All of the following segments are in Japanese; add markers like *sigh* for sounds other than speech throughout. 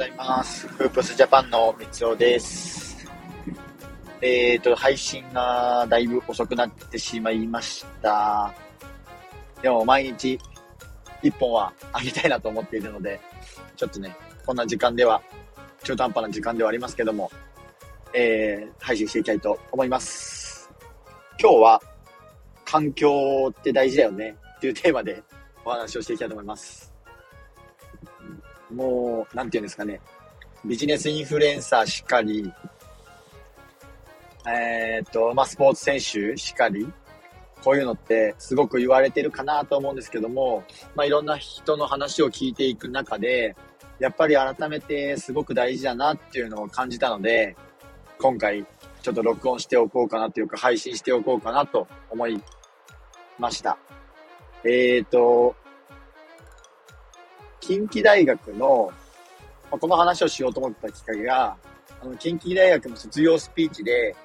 ございます。フープスジャパンの三尾です。えっ、ー、と、配信がだいぶ遅くなってしまいました。でも毎日一本はあげたいなと思っているので、ちょっとね、こんな時間では、中途半端な時間ではありますけども、えー、配信していきたいと思います。今日は、環境って大事だよねっていうテーマでお話をしていきたいと思います。もう、なんていうんですかね、ビジネスインフルエンサーしかり、えー、っと、まあ、スポーツ選手しかり、こういうのってすごく言われてるかなと思うんですけども、まあ、いろんな人の話を聞いていく中で、やっぱり改めてすごく大事だなっていうのを感じたので、今回ちょっと録音しておこうかなというか配信しておこうかなと思いました。えっ、と、近畿大学の、まあ、この話をしようと思ったきっかけが、あの、近畿大学の卒業スピーチで、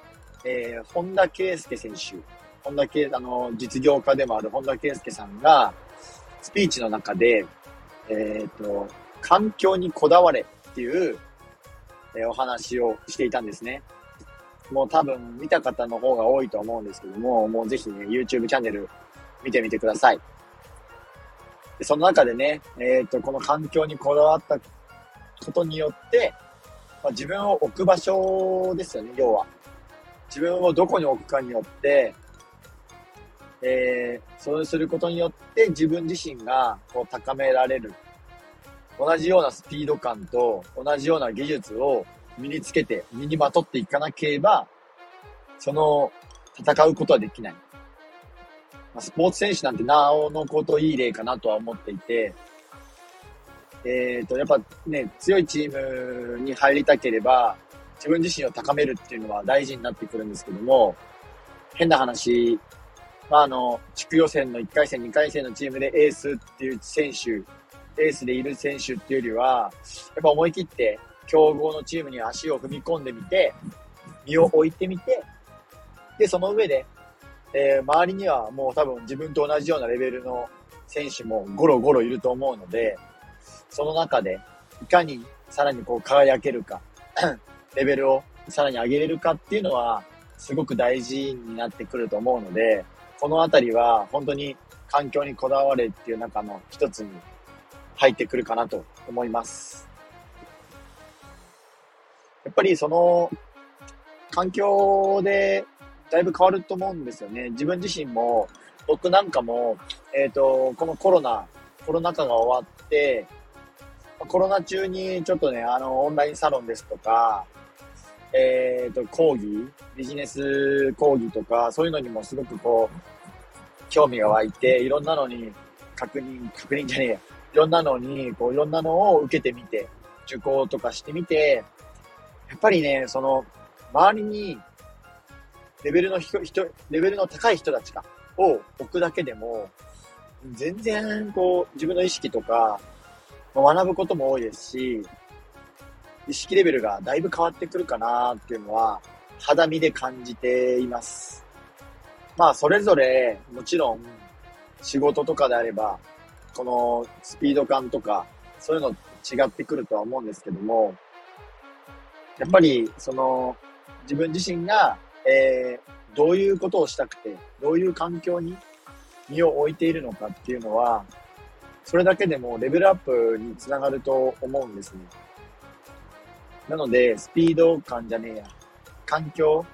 えー、本田圭佑選手、本田圭、あの、実業家でもある本田圭佑さんが、スピーチの中で、えっ、と、環境にこだわれっていう、えー、お話をしていたんですね。もう多分見た方の方が多いと思うんですけども、もうぜひね、YouTube チャンネル見てみてください。その中でね、えっ、ー、と、この環境にこだわったことによって、まあ、自分を置く場所ですよね、要は。自分をどこに置くかによって、えー、そうすることによって自分自身がこう高められる。同じようなスピード感と同じような技術を身につけて、身にまとっていかなければ、その、戦うことはできない。スポーツ選手なんてなおのこといい例かなとは思っていて、えっ、ー、と、やっぱね、強いチームに入りたければ、自分自身を高めるっていうのは大事になってくるんですけども、変な話、まあ、あの、地区予選の1回戦、2回戦のチームでエースっていう選手、エースでいる選手っていうよりは、やっぱ思い切って強豪のチームに足を踏み込んでみて、身を置いてみて、で、その上でえー、周りにはもう多分自分と同じようなレベルの選手もゴロゴロいると思うので、その中でいかにさらにこう輝けるか、*clears throat* レベルをさらに上げれるかっていうのはすごく大事になってくると思うので、このあたりは本当に環境にこだわれっていう中の一つに入ってくるかなと思います。やっぱりその環境でだいぶ変わると思うんですよね。自分自身も、僕なんかも、えっ、ー、と、このコロナ、コロナ禍が終わって、コロナ中にちょっとね、あの、オンラインサロンですとか、えっ、ー、と、講義、ビジネス講義とか、そういうのにもすごくこう、興味が湧いて、いろんなのに確認、確認じゃねえや。いろんなのに、こう、いろんなのを受けてみて、受講とかしてみて、やっぱりね、その、周りにレベルの人、レベルの高い人たちか、を置くだけでも、全然、こう、自分の意識とか、学ぶことも多いですし、意識レベルがだいぶ変わってくるかなっていうのは、肌身で感じています。まあ、それぞれ、もちろん、仕事とかであれば、このスピード感とか、そういうの違ってくるとは思うんですけども、やっぱり、その、自分自身がえー、どういうことをしたくて、どういう環境に身を置いているのかっていうのは、それだけでもレベルアップにつながると思うんですね。なので、スピード感じゃねえや。環境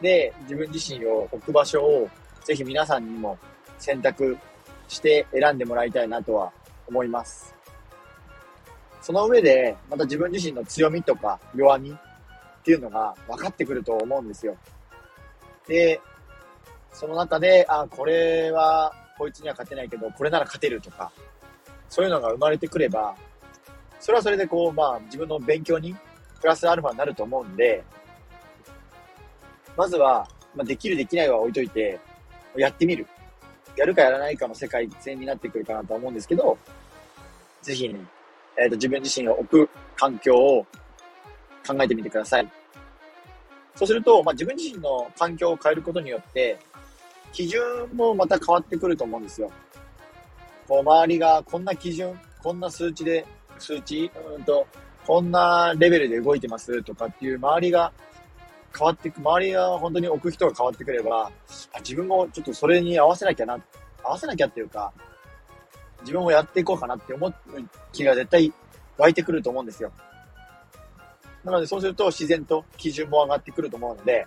で自分自身を置く場所をぜひ皆さんにも選択して選んでもらいたいなとは思います。その上で、また自分自身の強みとか弱みっていうのが分かってくると思うんですよ。で、その中で、あ、これは、こいつには勝てないけど、これなら勝てるとか、そういうのが生まれてくれば、それはそれでこう、まあ、自分の勉強にプラスアルファになると思うんで、まずは、まあ、できるできないは置いといて、やってみる。やるかやらないかの世界線になってくるかなと思うんですけど、ぜひね、えっ、ー、と、自分自身を置く環境を考えてみてください。そうすると、まあ、自分自身の環境を変えることによって、基準もまた変わってくると思うんですよ。こう、周りがこんな基準、こんな数値で、数値うんと、こんなレベルで動いてますとかっていう周りが変わっていく、周りが本当に置く人が変わってくれば、自分もちょっとそれに合わせなきゃな、合わせなきゃっていうか、自分もやっていこうかなって思う気が絶対湧いてくると思うんですよ。なのでそうすると自然と基準も上がってくると思うので、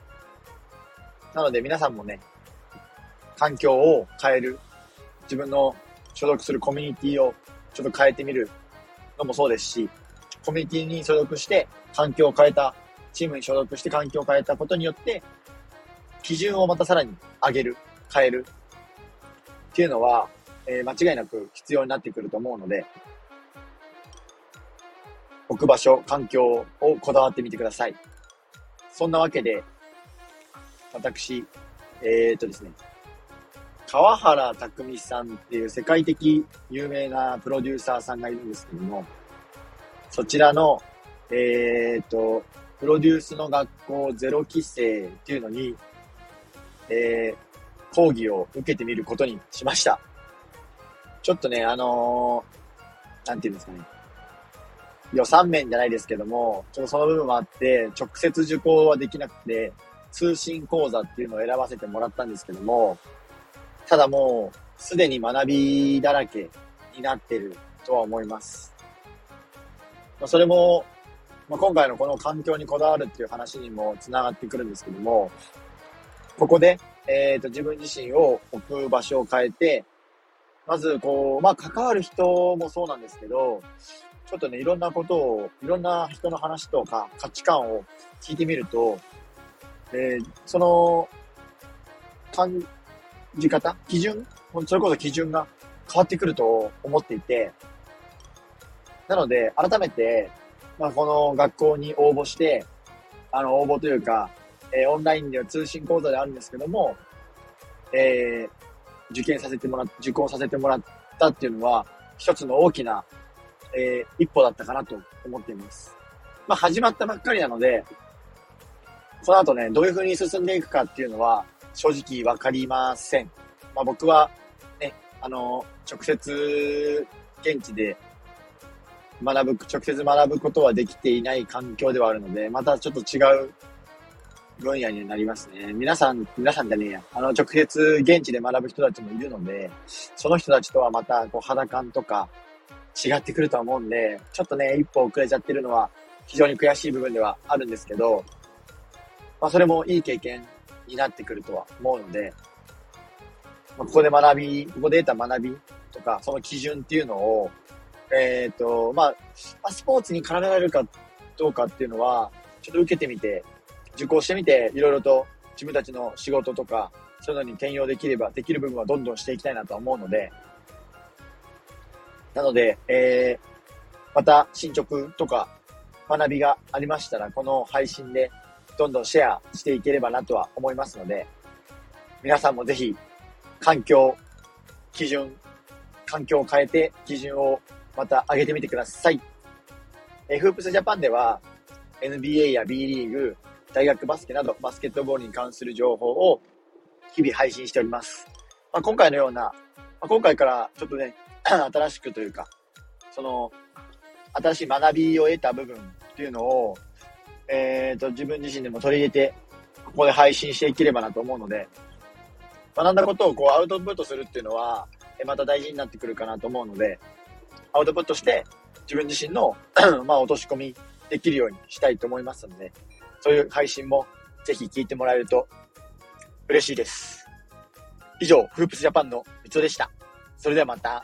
なので皆さんもね、環境を変える、自分の所属するコミュニティをちょっと変えてみるのもそうですし、コミュニティに所属して環境を変えた、チームに所属して環境を変えたことによって、基準をまたさらに上げる、変えるっていうのは、えー、間違いなく必要になってくると思うので、く場所、環境をこだわってみてください。そんなわけで、私、えー、っとですね、川原匠さんっていう世界的有名なプロデューサーさんがいるんですけども、そちらの、えー、っと、プロデュースの学校ゼロ期生っていうのに、えー、講義を受けてみることにしました。ちょっとね、あのー、なんていうんですかね。予算面じゃないですけども、ちょっとその部分もあって、直接受講はできなくて、通信講座っていうのを選ばせてもらったんですけども、ただもう、すでに学びだらけになってるとは思います。ま、それも、まあ、今回のこの環境にこだわるっていう話にもつながってくるんですけども、ここで、えっ、ー、と、自分自身を置く場所を変えて、まず、こう、まあ、関わる人もそうなんですけど、ちょっとね、いろんなことを、いろんな人の話とか価値観を聞いてみると、えー、その、感じ方基準それこそ基準が変わってくると思っていて、なので、改めて、まあ、この学校に応募して、あの、応募というか、えー、オンラインでは通信講座であるんですけども、えー、受験させてもらっ、受講させてもらったっていうのは、一つの大きな、えー、一歩だったかなと思っています。まあ、始まったばっかりなので、この後ね、どういう風に進んでいくかっていうのは、正直わかりません。まあ、僕は、ね、あの、直接、現地で学ぶ、直接学ぶことはできていない環境ではあるので、またちょっと違う分野になりますね。皆さん、皆さんじゃねえや。あの、直接現地で学ぶ人たちもいるので、その人たちとはまた、こう、肌感とか違ってくるとは思うんで、ちょっとね、一歩遅れちゃってるのは非常に悔しい部分ではあるんですけど、まあ、それもいい経験になってくるとは思うので、まあ、ここで学び、ここで得た学びとか、その基準っていうのを、えっ、ー、と、まあ、スポーツに絡められるかどうかっていうのは、ちょっと受けてみて、受講してみて、いろいろと自分たちの仕事とか、そういうのに転用できれば、できる部分はどんどんしていきたいなとは思うので、なので、えー、また進捗とか学びがありましたら、この配信でどんどんシェアしていければなとは思いますので、皆さんもぜひ、環境、基準、環境を変えて基準をまた上げてみてください。えーフープスジャパンでは NBA や B リーグ、大学バスケなどバスケットボールに関する情報を日々配信しております。まあ、今回のような、まあ、今回からちょっとね、*clears throat* 新しくというか、その、新しい学びを得た部分っていうのを、えっ、ー、と、自分自身でも取り入れて、ここで配信していければなと思うので、学んだことをこうアウトプットするっていうのは、また大事になってくるかなと思うので、アウトプットして自分自身の *clears throat* まあ落とし込みできるようにしたいと思いますので、そういう配信もぜひ聞いてもらえると嬉しいです。以上、フープスジャパンのみつおでした。それではまた。